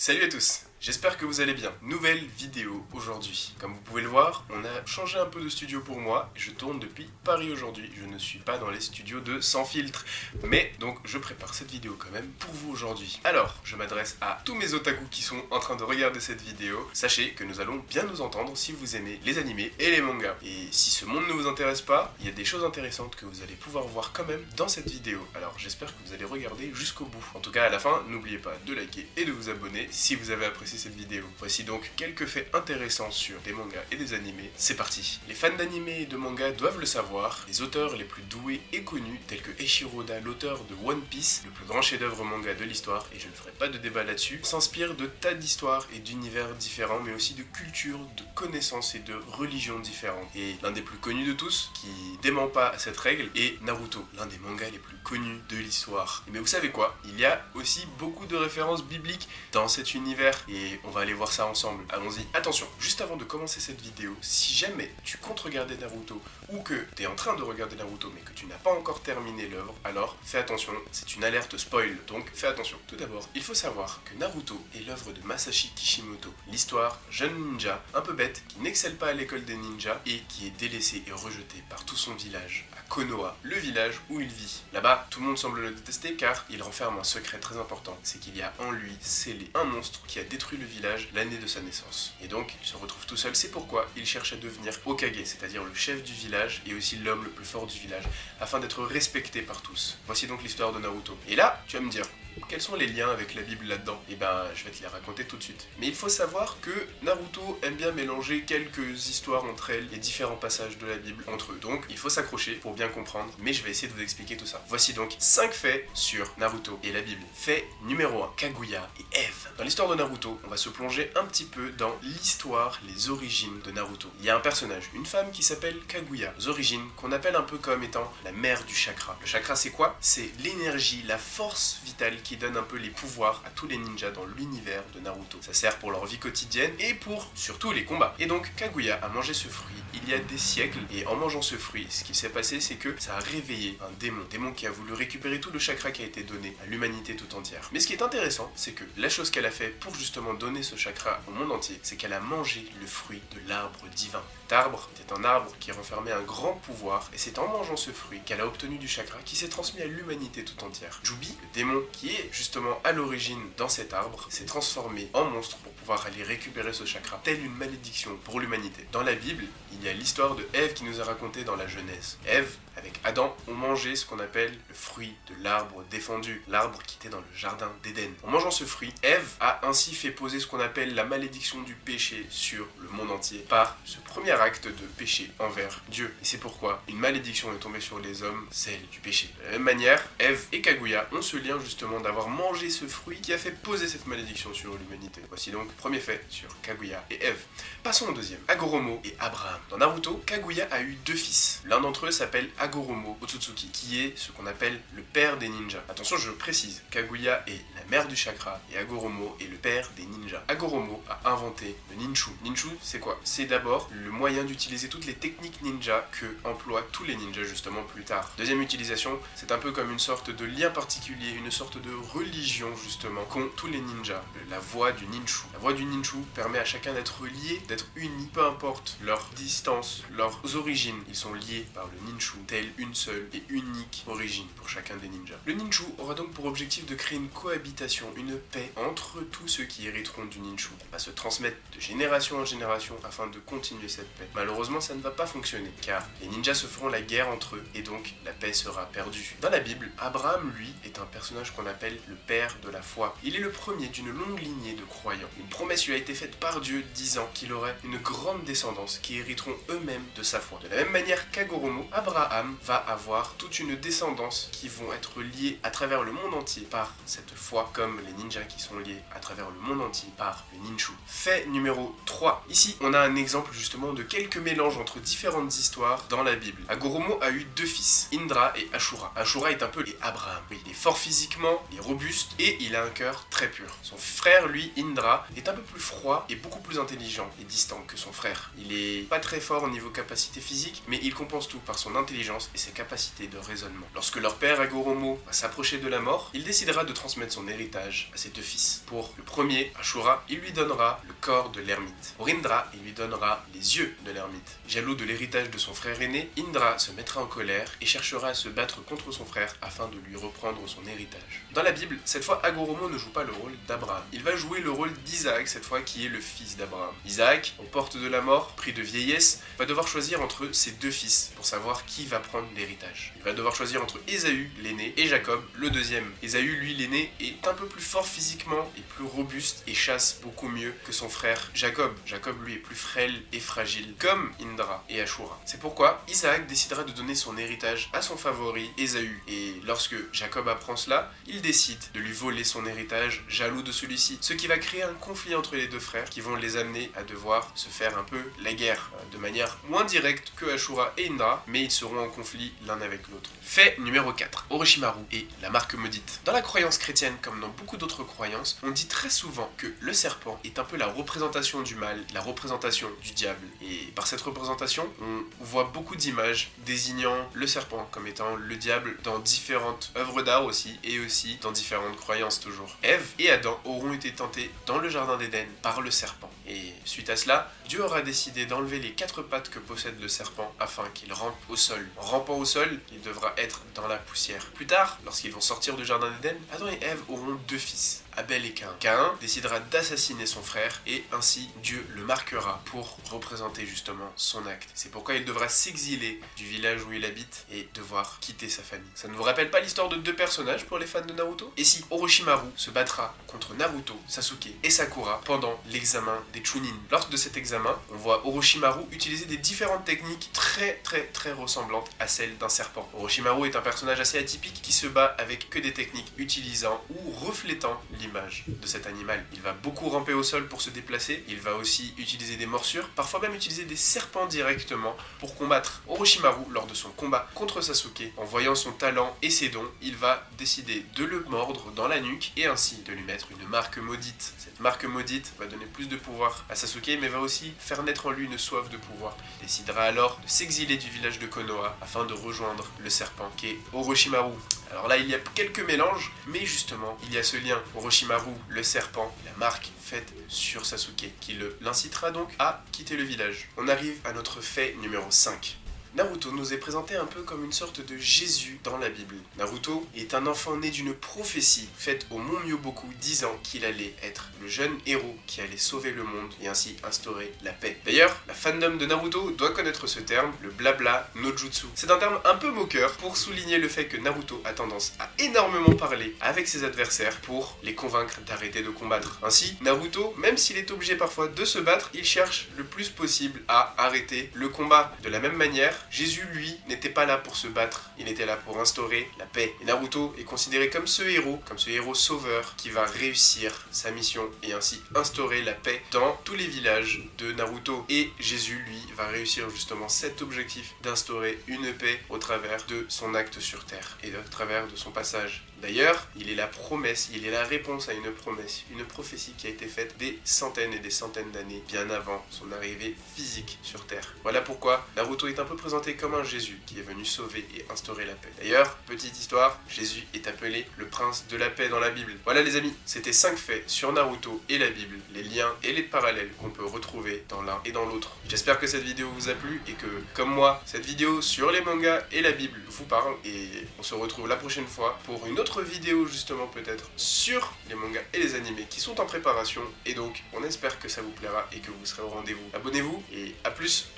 Salut à tous J'espère que vous allez bien. Nouvelle vidéo aujourd'hui. Comme vous pouvez le voir, on a changé un peu de studio pour moi. Je tourne depuis Paris aujourd'hui. Je ne suis pas dans les studios de Sans Filtre. Mais donc je prépare cette vidéo quand même pour vous aujourd'hui. Alors, je m'adresse à tous mes otaku qui sont en train de regarder cette vidéo. Sachez que nous allons bien nous entendre si vous aimez les animés et les mangas. Et si ce monde ne vous intéresse pas, il y a des choses intéressantes que vous allez pouvoir voir quand même dans cette vidéo. Alors j'espère que vous allez regarder jusqu'au bout. En tout cas, à la fin, n'oubliez pas de liker et de vous abonner si vous avez apprécié cette vidéo. Voici donc quelques faits intéressants sur des mangas et des animés. C'est parti. Les fans d'animés et de mangas doivent le savoir, les auteurs les plus doués et connus, tels que Eiichiro Oda, l'auteur de One Piece, le plus grand chef-d'œuvre manga de l'histoire, et je ne ferai pas de débat là-dessus, s'inspirent de tas d'histoires et d'univers différents, mais aussi de cultures, de connaissances et de religions différentes. Et l'un des plus connus de tous, qui dément pas cette règle, est Naruto, l'un des mangas les plus connus de l'histoire. Mais vous savez quoi? Il y a aussi beaucoup de références bibliques dans cet univers, on va aller voir ça ensemble. Allons-y. Attention, juste avant de commencer cette vidéo, si jamais tu comptes regarder Naruto ou que tu es en train de regarder Naruto mais que tu n'as pas encore terminé l'œuvre, alors fais attention, c'est une alerte spoil, donc fais attention. Tout d'abord, il faut savoir que Naruto est l'œuvre de Masashi Kishimoto, l'histoire jeune ninja un peu bête qui n'excelle pas à l'école des ninjas et qui est délaissé et rejeté par tout son village, Konoha, le village où il vit. Là-bas, tout le monde semble le détester car il renferme un secret très important, c'est qu'il y a en lui scellé un monstre qui a détruit le village l'année de sa naissance. Et donc, il se retrouve tout seul, c'est pourquoi il cherche à devenir Okage, c'est-à-dire le chef du village et aussi l'homme le plus fort du village, afin d'être respecté par tous. Voici donc l'histoire de Naruto. Et là, tu vas me dire, quels sont les liens avec la Bible là-dedans? Eh ben, je vais te les raconter tout de suite. Mais il faut savoir que Naruto aime bien mélanger quelques histoires entre elles et différents passages de la Bible entre eux. Donc, il faut s'accrocher pour bien comprendre, mais je vais essayer de vous expliquer tout ça. Voici donc 5 faits sur Naruto et la Bible. Fait numéro 1, Kaguya et Eve. Dans l'histoire de Naruto, on va se plonger un petit peu dans l'histoire, les origines de Naruto. Il y a un personnage, une femme qui s'appelle Kaguya, aux origines qu'on appelle un peu comme étant la mère du chakra. Le chakra, c'est quoi? C'est l'énergie, la force vitale qui donne un peu les pouvoirs à tous les ninjas dans l'univers de Naruto. Ça sert pour leur vie quotidienne et pour surtout les combats. Et donc Kaguya a mangé ce fruit il y a des siècles et en mangeant ce fruit, ce qui s'est passé c'est que ça a réveillé un démon, démon qui a voulu récupérer tout le chakra qui a été donné à l'humanité tout entière. Mais ce qui est intéressant, c'est que la chose qu'elle a fait pour justement donner ce chakra au monde entier, c'est qu'elle a mangé le fruit de l'arbre divin. Cet arbre était un arbre qui renfermait un grand pouvoir et c'est en mangeant ce fruit qu'elle a obtenu du chakra qui s'est transmis à l'humanité tout entière. Jubi, le démon qui justement à l'origine dans cet arbre, s'est transformé en monstre pour pouvoir aller récupérer ce chakra, telle une malédiction pour l'humanité. Dans la Bible, il y a l'histoire de Ève qui nous a raconté dans la Genèse. Ève, avec Adam, ont mangé ce qu'on appelle le fruit de l'arbre défendu, l'arbre qui était dans le jardin d'Éden. En mangeant ce fruit, Ève a ainsi fait poser ce qu'on appelle la malédiction du péché sur le monde entier par ce premier acte de péché envers Dieu. Et c'est pourquoi une malédiction est tombée sur les hommes, celle du péché. De la même manière, Ève et Kaguya ont ce lien justement d'avoir mangé ce fruit qui a fait poser cette malédiction sur l'humanité. Voici donc premier fait sur Kaguya et Ève. Passons au deuxième, Agoromo et Abraham. Dans Naruto, Kaguya a eu deux fils. L'un d'entre eux s'appelle Agoromo Otsutsuki, qui est ce qu'on appelle le père des ninjas. Attention, je précise, Kaguya est la mère du chakra et Agoromo est le père des ninjas. Agoromo a inventé le ninchu. Ninchu, c'est quoi? C'est d'abord le moyen d'utiliser toutes les techniques ninja que emploient tous les ninjas justement plus tard. Deuxième utilisation, c'est un peu comme une sorte de lien particulier, une sorte de religion justement qu'ont tous les ninjas. La voie du ninchu. La voie du ninchu permet à chacun d'être lié, d'être uni, peu importe leur distance, leurs origines. Ils sont liés par le ninchu, telle une seule et unique origine pour chacun des ninjas. Le ninchu aura donc pour objectif de créer une cohabitation, une paix entre tous ceux qui hériteront du ninchu. Il va se transmettre de génération en génération afin de continuer cette paix. Malheureusement, ça ne va pas fonctionner car les ninjas se feront la guerre entre eux et donc la paix sera perdue. Dans la Bible, Abraham, lui, est un personnage qu'on appelle le père de la foi. Il est le premier d'une longue lignée de croyants. Une promesse lui a été faite par Dieu disant qu'il aurait une grande descendance qui hériteront eux-mêmes de sa foi. De la même manière qu'Agoromo, Abraham va avoir toute une descendance qui vont être liées à travers le monde entier par cette foi, comme les ninjas qui sont liés à travers le monde entier par le ninchu. Fait numéro 3. Ici, on a un exemple justement de quelques mélanges entre différentes histoires dans la Bible. Agoromo a eu deux fils, Indra et Ashura. Ashura est un peu les Abraham. Il est fort physiquement, il est robuste et il a un cœur très pur. Son frère, lui, Indra, est un peu plus froid et beaucoup plus intelligent et distant que son frère. Il est pas très fort au niveau capacité physique, mais il compense tout par son intelligence et ses capacités de raisonnement. Lorsque leur père Agoromo va s'approcher de la mort, il décidera de transmettre son héritage à ses deux fils. Pour le premier, Ashura, il lui donnera le corps de l'ermite. Pour Indra, il lui donnera les yeux de l'ermite. Jaloux de l'héritage de son frère aîné, Indra se mettra en colère et cherchera à se battre contre son frère afin de lui reprendre son héritage. Dans la Bible, cette fois Agoromo ne joue pas le rôle d'Abraham. Il va jouer le rôle d'Isaac cette fois qui est le fils d'Abraham. Isaac, aux portes de la mort, pris de vieillesse, va devoir choisir entre ses deux fils pour savoir qui va prendre Il va devoir choisir entre Ésaü, l'aîné, et Jacob, le deuxième. Ésaü, lui, l'aîné, est un peu plus fort physiquement et plus robuste et chasse beaucoup mieux que son frère Jacob. Jacob, lui, est plus frêle et fragile, comme Indra et Ashura. C'est pourquoi Isaac décidera de donner son héritage à son favori, Ésaü. Et lorsque Jacob apprend cela, il décide de lui voler son héritage, jaloux de celui-ci. Ce qui va créer un conflit entre les deux frères qui vont les amener à devoir se faire un peu la guerre, euh, de manière moins directe que Ashura et Indra, mais ils seront en conflit l'un avec l'autre. Fait numéro 4. Orochimaru et la marque maudite. Dans la croyance chrétienne, comme dans beaucoup d'autres croyances, on dit très souvent que le serpent est un peu la représentation du mal, la représentation du diable. Et par cette représentation, on voit beaucoup d'images désignant le serpent comme étant le diable dans différentes œuvres d'art aussi, et aussi dans différentes croyances toujours. Ève et Adam auront été tentés dans le jardin d'Éden par le serpent. Et suite à cela, Dieu aura décidé d'enlever les quatre pattes que possède le serpent afin qu'il rampe au sol. En rampant au sol, il devra être dans la poussière. Plus tard, lorsqu'ils vont sortir du jardin d'Éden, Adam et Ève auront deux fils. Abel et Cain. Cain décidera d'assassiner son frère et ainsi Dieu le marquera pour représenter justement son acte. C'est pourquoi il devra s'exiler du village où il habite et devoir quitter sa famille. Ça ne vous rappelle pas l'histoire de deux personnages pour les fans de Naruto? Et si Orochimaru se battra contre Naruto, Sasuke et Sakura pendant l'examen des Chunin? Lors de cet examen, on voit Orochimaru utiliser des différentes techniques très très très ressemblantes à celles d'un serpent. Orochimaru est un personnage assez atypique qui se bat avec que des techniques utilisant ou reflétant l'image de cet animal. Il va beaucoup ramper au sol pour se déplacer, il va aussi utiliser des morsures, parfois même utiliser des serpents directement pour combattre Orochimaru lors de son combat contre Sasuke. En voyant son talent et ses dons, il va décider de le mordre dans la nuque et ainsi de lui mettre une marque maudite. Cette marque maudite va donner plus de pouvoir à Sasuke mais va aussi faire naître en lui une soif de pouvoir. Il décidera alors de s'exiler du village de Konoha afin de rejoindre le serpent qui est Orochimaru. Alors là, il y a quelques mélanges, mais justement, il y a ce lien. Orochimaru, le serpent, la marque faite sur Sasuke, qui l'incitera donc à quitter le village. On arrive à notre fait numéro 5. Naruto nous est présenté un peu comme une sorte de Jésus dans la Bible. Naruto est un enfant né d'une prophétie faite au mont Myoboku disant qu'il allait être le jeune héros qui allait sauver le monde et ainsi instaurer la paix. D'ailleurs, la fandom de Naruto doit connaître ce terme, le blabla no jutsu. C'est un terme un peu moqueur pour souligner le fait que Naruto a tendance à énormément parler avec ses adversaires pour les convaincre d'arrêter de combattre. Ainsi, Naruto, même s'il est obligé parfois de se battre, il cherche le plus possible à arrêter le combat. De la même manière, Jésus, lui, n'était pas là pour se battre, il était là pour instaurer la paix. Et Naruto est considéré comme ce héros, comme ce héros sauveur qui va réussir sa mission et ainsi instaurer la paix dans tous les villages de Naruto. Et Jésus, lui, va réussir justement cet objectif d'instaurer une paix au travers de son acte sur Terre et au travers de son passage D'ailleurs, il est la promesse, il est la réponse à une promesse, une prophétie qui a été faite des centaines et des centaines d'années bien avant son arrivée physique sur Terre. Voilà pourquoi Naruto est un peu comme un Jésus qui est venu sauver et instaurer la paix. D'ailleurs, petite histoire, Jésus est appelé le prince de la paix dans la Bible. Voilà les amis, c'était 5 faits sur Naruto et la Bible, les liens et les parallèles qu'on peut retrouver dans l'un et dans l'autre. J'espère que cette vidéo vous a plu et que, comme moi, cette vidéo sur les mangas et la Bible vous parle et on se retrouve la prochaine fois pour une autre vidéo justement peut-être sur les mangas et les animés qui sont en préparation et donc on espère que ça vous plaira et que vous serez au rendez-vous. Abonnez-vous et à plus